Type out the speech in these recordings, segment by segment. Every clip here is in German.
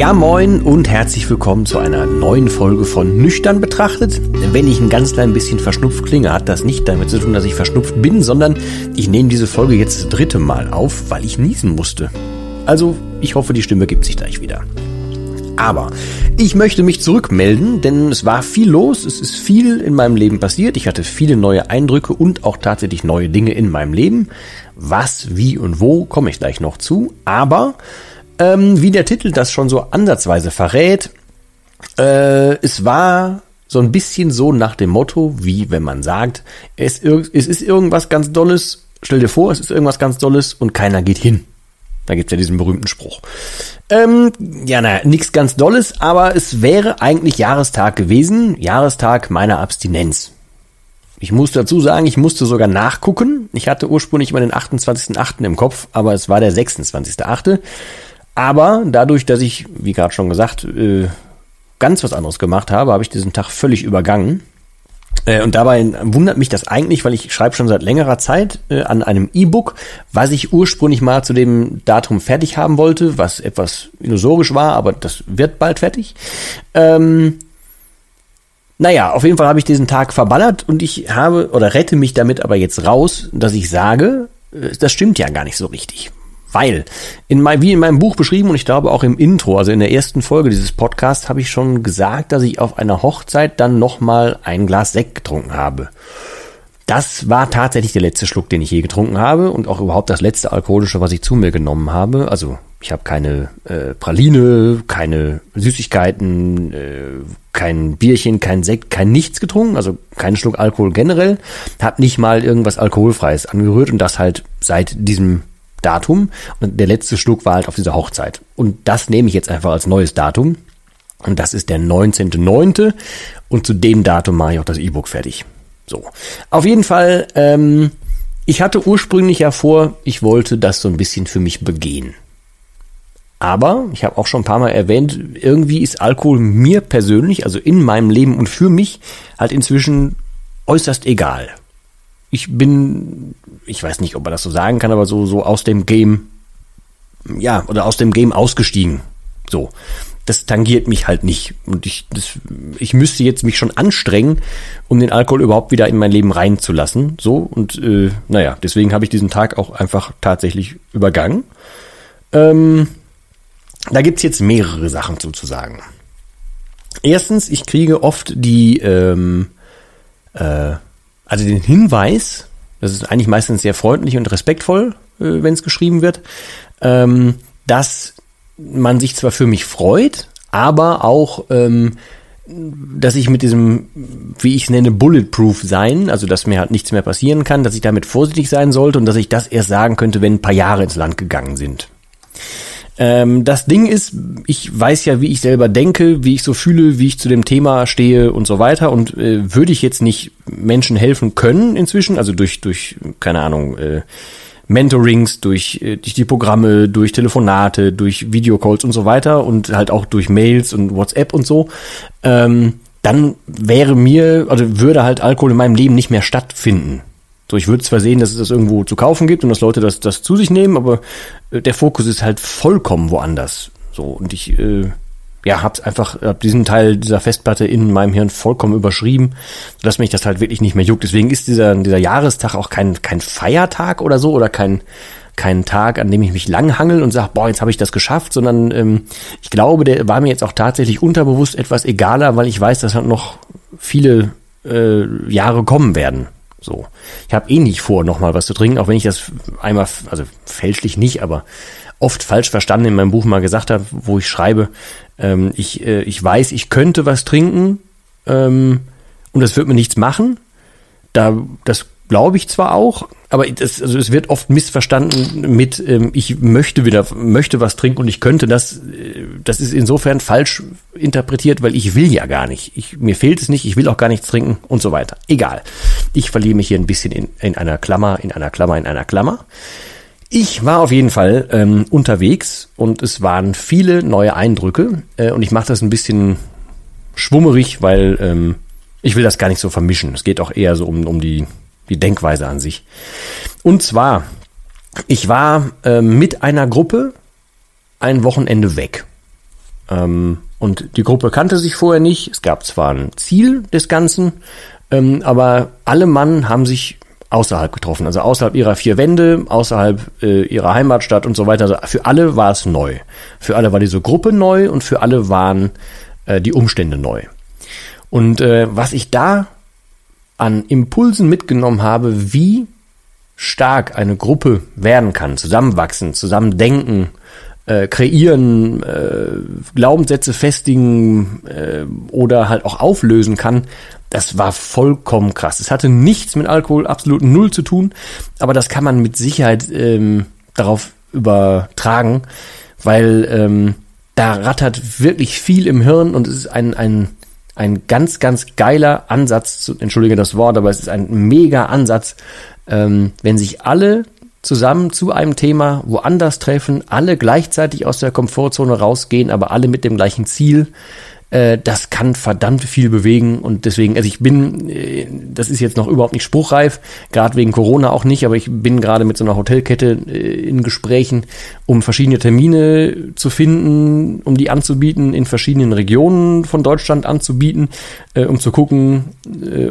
Ja, moin und herzlich willkommen zu einer neuen Folge von Nüchtern betrachtet. Wenn ich ein ganz klein bisschen verschnupft klinge, hat das nicht damit zu tun, dass ich verschnupft bin, sondern ich nehme diese Folge jetzt das dritte Mal auf, weil ich niesen musste. Also, ich hoffe, die Stimme gibt sich gleich wieder. Aber ich möchte mich zurückmelden, denn es war viel los, es ist viel in meinem Leben passiert, ich hatte viele neue Eindrücke und auch tatsächlich neue Dinge in meinem Leben. Was, wie und wo komme ich gleich noch zu, aber ähm, wie der Titel das schon so ansatzweise verrät, äh, es war so ein bisschen so nach dem Motto, wie wenn man sagt, es, es ist irgendwas ganz Dolles, stell dir vor, es ist irgendwas ganz Dolles und keiner geht hin. Da gibt's ja diesen berühmten Spruch. Ähm, ja, naja, nichts ganz Dolles, aber es wäre eigentlich Jahrestag gewesen, Jahrestag meiner Abstinenz. Ich muss dazu sagen, ich musste sogar nachgucken. Ich hatte ursprünglich immer den 28.8. im Kopf, aber es war der 26.8. Aber dadurch, dass ich, wie gerade schon gesagt, äh, ganz was anderes gemacht habe, habe ich diesen Tag völlig übergangen. Äh, und dabei wundert mich das eigentlich, weil ich schreibe schon seit längerer Zeit äh, an einem E-Book, was ich ursprünglich mal zu dem Datum fertig haben wollte, was etwas illusorisch war, aber das wird bald fertig. Ähm, naja, auf jeden Fall habe ich diesen Tag verballert und ich habe oder rette mich damit aber jetzt raus, dass ich sage, das stimmt ja gar nicht so richtig. Weil, in mein, wie in meinem Buch beschrieben und ich glaube auch im Intro, also in der ersten Folge dieses Podcasts, habe ich schon gesagt, dass ich auf einer Hochzeit dann nochmal ein Glas Sekt getrunken habe. Das war tatsächlich der letzte Schluck, den ich je getrunken habe und auch überhaupt das letzte alkoholische, was ich zu mir genommen habe. Also ich habe keine äh, Praline, keine Süßigkeiten, äh, kein Bierchen, kein Sekt, kein nichts getrunken, also keinen Schluck Alkohol generell. Hab nicht mal irgendwas alkoholfreies angerührt und das halt seit diesem Datum und der letzte Schluck war halt auf dieser Hochzeit. Und das nehme ich jetzt einfach als neues Datum. Und das ist der 19.9. Und zu dem Datum mache ich auch das E-Book fertig. So. Auf jeden Fall, ähm, ich hatte ursprünglich ja vor, ich wollte das so ein bisschen für mich begehen. Aber, ich habe auch schon ein paar Mal erwähnt, irgendwie ist Alkohol mir persönlich, also in meinem Leben und für mich, halt inzwischen äußerst egal ich bin, ich weiß nicht, ob man das so sagen kann, aber so, so aus dem Game, ja, oder aus dem Game ausgestiegen. So. Das tangiert mich halt nicht. Und ich, das, ich müsste jetzt mich schon anstrengen, um den Alkohol überhaupt wieder in mein Leben reinzulassen. So. Und äh, naja, deswegen habe ich diesen Tag auch einfach tatsächlich übergangen. Ähm, da gibt's jetzt mehrere Sachen sozusagen. Erstens, ich kriege oft die ähm, äh, also den Hinweis, das ist eigentlich meistens sehr freundlich und respektvoll, äh, wenn es geschrieben wird, ähm, dass man sich zwar für mich freut, aber auch, ähm, dass ich mit diesem, wie ich es nenne, Bulletproof sein, also dass mir halt nichts mehr passieren kann, dass ich damit vorsichtig sein sollte und dass ich das erst sagen könnte, wenn ein paar Jahre ins Land gegangen sind. Ähm, das Ding ist, ich weiß ja, wie ich selber denke, wie ich so fühle, wie ich zu dem Thema stehe und so weiter. Und äh, würde ich jetzt nicht Menschen helfen können inzwischen, also durch, durch, keine Ahnung, äh, Mentorings, durch, äh, durch die Programme, durch Telefonate, durch Videocalls und so weiter und halt auch durch Mails und WhatsApp und so, ähm, dann wäre mir, also würde halt Alkohol in meinem Leben nicht mehr stattfinden. So, ich würde zwar sehen, dass es das irgendwo zu kaufen gibt und dass Leute das, das zu sich nehmen, aber äh, der Fokus ist halt vollkommen woanders. So, und ich, äh, ja, hab's einfach, hab diesen Teil dieser Festplatte in meinem Hirn vollkommen überschrieben, dass mich das halt wirklich nicht mehr juckt. Deswegen ist dieser, dieser Jahrestag auch kein, kein Feiertag oder so oder kein, kein Tag, an dem ich mich langhangel und sage, boah, jetzt habe ich das geschafft, sondern ähm, ich glaube, der war mir jetzt auch tatsächlich unterbewusst etwas egaler, weil ich weiß, dass halt noch viele äh, Jahre kommen werden. So. Ich habe eh nicht vor, nochmal was zu trinken, auch wenn ich das einmal, also fälschlich nicht, aber oft falsch verstanden in meinem Buch mal gesagt habe, wo ich schreibe, ähm, ich, äh, ich weiß, ich könnte was trinken ähm, und das wird mir nichts machen. Da, das glaube ich zwar auch, aber das, also es wird oft missverstanden mit ähm, ich möchte wieder möchte was trinken und ich könnte das äh, das ist insofern falsch interpretiert, weil ich will ja gar nicht. Ich, mir fehlt es nicht, ich will auch gar nichts trinken und so weiter. Egal. Ich verliere mich hier ein bisschen in, in einer Klammer, in einer Klammer, in einer Klammer. Ich war auf jeden Fall ähm, unterwegs und es waren viele neue Eindrücke äh, und ich mache das ein bisschen schwummerig, weil ähm, ich will das gar nicht so vermischen. Es geht auch eher so um, um die die Denkweise an sich. Und zwar, ich war äh, mit einer Gruppe ein Wochenende weg. Ähm, und die Gruppe kannte sich vorher nicht. Es gab zwar ein Ziel des Ganzen, ähm, aber alle Mann haben sich außerhalb getroffen, also außerhalb ihrer vier Wände, außerhalb äh, ihrer Heimatstadt und so weiter. Also für alle war es neu. Für alle war diese Gruppe neu und für alle waren äh, die Umstände neu. Und äh, was ich da an Impulsen mitgenommen habe, wie stark eine Gruppe werden kann, zusammenwachsen, zusammen denken, äh, kreieren, äh, Glaubenssätze festigen äh, oder halt auch auflösen kann, das war vollkommen krass. Es hatte nichts mit Alkohol, absolut null zu tun, aber das kann man mit Sicherheit ähm, darauf übertragen, weil ähm, da rattert wirklich viel im Hirn und es ist ein, ein ein ganz, ganz geiler Ansatz, zu, entschuldige das Wort, aber es ist ein mega Ansatz, ähm, wenn sich alle zusammen zu einem Thema woanders treffen, alle gleichzeitig aus der Komfortzone rausgehen, aber alle mit dem gleichen Ziel, äh, das kann verdammt viel bewegen und deswegen, also ich bin, äh, das ist jetzt noch überhaupt nicht spruchreif, gerade wegen Corona auch nicht, aber ich bin gerade mit so einer Hotelkette äh, in Gesprächen, um verschiedene Termine zu finden, um die anzubieten, in verschiedenen Regionen von Deutschland anzubieten, um zu gucken,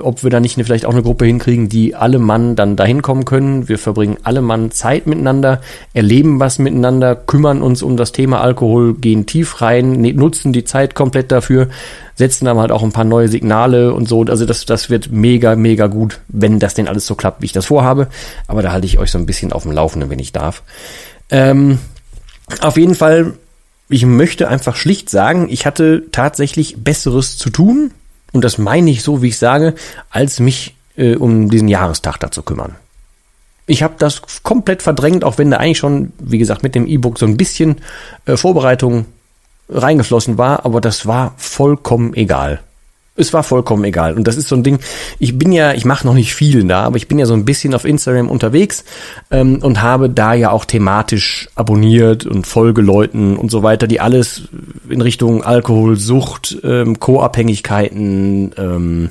ob wir da nicht eine, vielleicht auch eine Gruppe hinkriegen, die alle Mann dann dahin kommen können. Wir verbringen alle Mann Zeit miteinander, erleben was miteinander, kümmern uns um das Thema Alkohol, gehen tief rein, ne, nutzen die Zeit komplett dafür dafür, setzen dann halt auch ein paar neue Signale und so. Also das, das wird mega, mega gut, wenn das denn alles so klappt, wie ich das vorhabe. Aber da halte ich euch so ein bisschen auf dem Laufenden, wenn ich darf. Ähm, auf jeden Fall, ich möchte einfach schlicht sagen, ich hatte tatsächlich Besseres zu tun. Und das meine ich so, wie ich sage, als mich äh, um diesen Jahrestag da zu kümmern. Ich habe das komplett verdrängt, auch wenn da eigentlich schon, wie gesagt, mit dem E-Book so ein bisschen äh, Vorbereitung reingeflossen war, aber das war vollkommen egal. Es war vollkommen egal. Und das ist so ein Ding, ich bin ja, ich mache noch nicht viel da, aber ich bin ja so ein bisschen auf Instagram unterwegs ähm, und habe da ja auch thematisch abonniert und Folgeleuten und so weiter, die alles in Richtung Alkohol, Sucht, ähm, Co-Abhängigkeiten, ähm,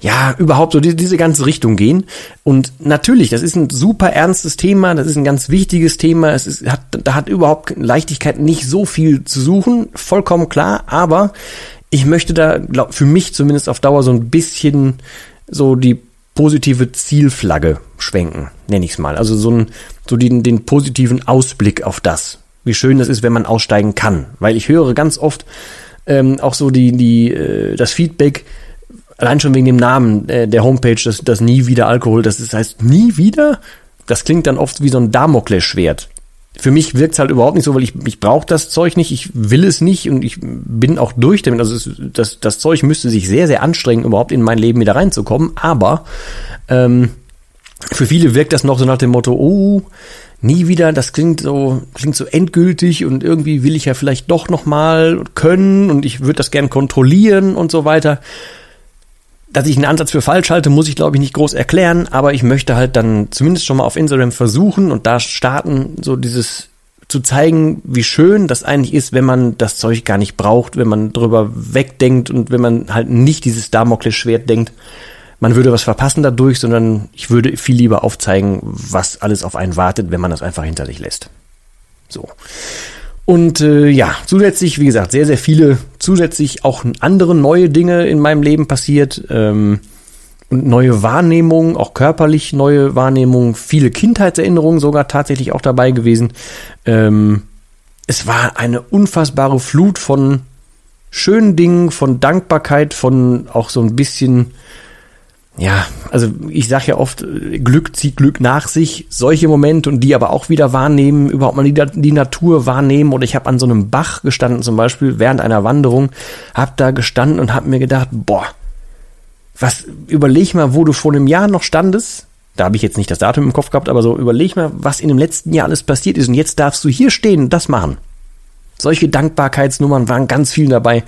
ja, überhaupt so die, diese ganze Richtung gehen. Und natürlich, das ist ein super ernstes Thema, das ist ein ganz wichtiges Thema. Es ist, hat, da hat überhaupt Leichtigkeit nicht so viel zu suchen, vollkommen klar. Aber ich möchte da, glaub, für mich zumindest auf Dauer so ein bisschen so die positive Zielflagge schwenken, nenne ich es mal. Also so, ein, so den, den positiven Ausblick auf das, wie schön das ist, wenn man aussteigen kann. Weil ich höre ganz oft ähm, auch so die, die, äh, das Feedback, Allein schon wegen dem Namen äh, der Homepage, das, das nie wieder Alkohol, das, ist, heißt nie wieder. Das klingt dann oft wie so ein Damoklesschwert. Für mich wirkt es halt überhaupt nicht so, weil ich, ich brauche das Zeug nicht, ich will es nicht und ich bin auch durch damit. Also es, das, das Zeug müsste sich sehr, sehr anstrengen, überhaupt in mein Leben wieder reinzukommen. Aber ähm, für viele wirkt das noch so nach dem Motto, oh, nie wieder, das klingt so, klingt so endgültig und irgendwie will ich ja vielleicht doch nochmal können und ich würde das gern kontrollieren und so weiter dass ich einen Ansatz für falsch halte, muss ich glaube ich nicht groß erklären, aber ich möchte halt dann zumindest schon mal auf Instagram versuchen und da starten, so dieses zu zeigen, wie schön das eigentlich ist, wenn man das Zeug gar nicht braucht, wenn man drüber wegdenkt und wenn man halt nicht dieses Damoklesschwert denkt, man würde was verpassen dadurch, sondern ich würde viel lieber aufzeigen, was alles auf einen wartet, wenn man das einfach hinter sich lässt. So. Und äh, ja, zusätzlich, wie gesagt, sehr, sehr viele zusätzlich auch andere neue Dinge in meinem Leben passiert. Ähm, und neue Wahrnehmungen, auch körperlich neue Wahrnehmungen, viele Kindheitserinnerungen sogar tatsächlich auch dabei gewesen. Ähm, es war eine unfassbare Flut von schönen Dingen, von Dankbarkeit, von auch so ein bisschen, ja, also ich sage ja oft, Glück zieht Glück nach sich, solche Momente und die aber auch wieder wahrnehmen, überhaupt mal die, die Natur wahrnehmen. Oder ich habe an so einem Bach gestanden zum Beispiel während einer Wanderung, habe da gestanden und habe mir gedacht, boah, was, überleg mal, wo du vor einem Jahr noch standest. Da habe ich jetzt nicht das Datum im Kopf gehabt, aber so überleg mal, was in dem letzten Jahr alles passiert ist. Und jetzt darfst du hier stehen und das machen. Solche Dankbarkeitsnummern waren ganz viel dabei.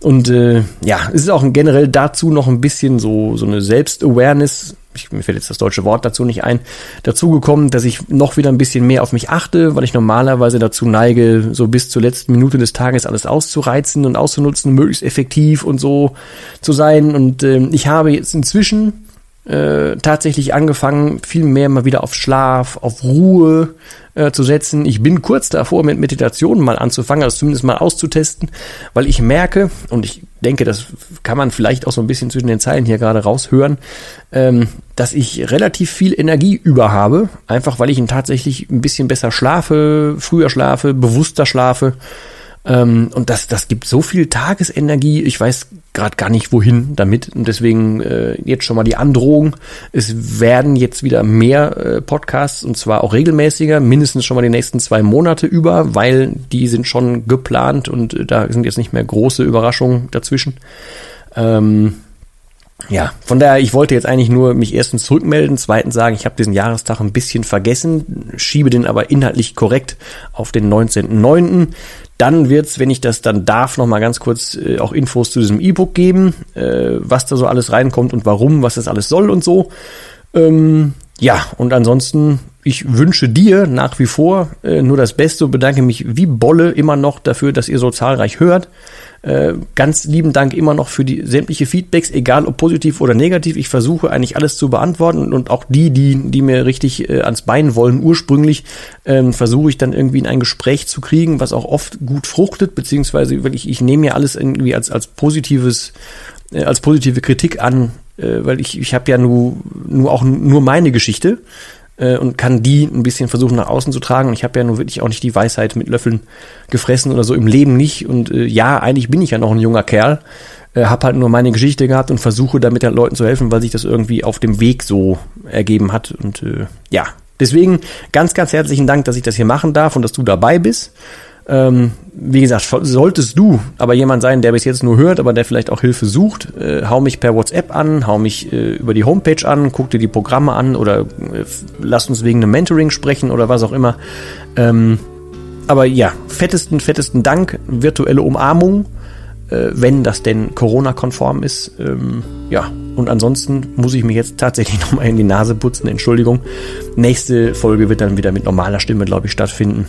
Und äh, ja, es ist auch generell dazu noch ein bisschen so, so eine Selbst-Awareness, ich, mir fällt jetzt das deutsche Wort dazu nicht ein, dazu gekommen, dass ich noch wieder ein bisschen mehr auf mich achte, weil ich normalerweise dazu neige, so bis zur letzten Minute des Tages alles auszureizen und auszunutzen, möglichst effektiv und so zu sein. Und äh, ich habe jetzt inzwischen äh, tatsächlich angefangen, viel mehr mal wieder auf Schlaf, auf Ruhe äh, zu setzen. Ich bin kurz davor, mit Meditationen mal anzufangen, also zumindest mal auszutesten, weil ich merke, und ich denke, das kann man vielleicht auch so ein bisschen zwischen den Zeilen hier gerade raushören, ähm, dass ich relativ viel Energie über habe, einfach weil ich tatsächlich ein bisschen besser schlafe, früher schlafe, bewusster schlafe ähm, und das, das gibt so viel Tagesenergie. Ich weiß gerade gar nicht wohin damit. Und deswegen äh, jetzt schon mal die Androhung. Es werden jetzt wieder mehr äh, Podcasts und zwar auch regelmäßiger, mindestens schon mal die nächsten zwei Monate über, weil die sind schon geplant und äh, da sind jetzt nicht mehr große Überraschungen dazwischen. Ähm, ja, von daher, ich wollte jetzt eigentlich nur mich erstens zurückmelden, zweitens sagen, ich habe diesen Jahrestag ein bisschen vergessen, schiebe den aber inhaltlich korrekt auf den 19.09. Dann wird's, wenn ich das dann darf, noch mal ganz kurz äh, auch Infos zu diesem E-Book geben, äh, was da so alles reinkommt und warum, was das alles soll und so. Ähm, ja, und ansonsten, ich wünsche dir nach wie vor äh, nur das Beste und bedanke mich wie Bolle immer noch dafür, dass ihr so zahlreich hört. Äh, ganz lieben Dank immer noch für die sämtliche Feedbacks, egal ob positiv oder negativ. Ich versuche eigentlich alles zu beantworten und auch die, die, die mir richtig äh, ans Bein wollen, ursprünglich, ähm, versuche ich dann irgendwie in ein Gespräch zu kriegen, was auch oft gut fruchtet, beziehungsweise wirklich, ich nehme ja alles irgendwie als, als positives, äh, als positive Kritik an, äh, weil ich, ich habe ja nur, nur auch nur meine Geschichte äh, und kann die ein bisschen versuchen nach außen zu tragen. Und ich habe ja nun wirklich auch nicht die Weisheit mit Löffeln gefressen oder so im Leben nicht. Und äh, ja, eigentlich bin ich ja noch ein junger Kerl, äh, habe halt nur meine Geschichte gehabt und versuche damit den Leuten zu helfen, weil sich das irgendwie auf dem Weg so ergeben hat. Und äh, ja, deswegen ganz, ganz herzlichen Dank, dass ich das hier machen darf und dass du dabei bist. Ähm, wie gesagt, solltest du aber jemand sein, der bis jetzt nur hört, aber der vielleicht auch Hilfe sucht, äh, hau mich per WhatsApp an, hau mich äh, über die Homepage an, guck dir die Programme an oder äh, lass uns wegen einem Mentoring sprechen oder was auch immer. Ähm, aber ja, fettesten, fettesten Dank, virtuelle Umarmung, äh, wenn das denn Corona-konform ist. Ähm, ja, und ansonsten muss ich mir jetzt tatsächlich nochmal in die Nase putzen, Entschuldigung. Nächste Folge wird dann wieder mit normaler Stimme, glaube ich, stattfinden.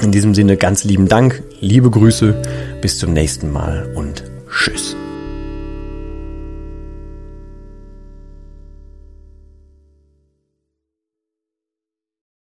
In diesem Sinne ganz lieben Dank, liebe Grüße, bis zum nächsten Mal und tschüss.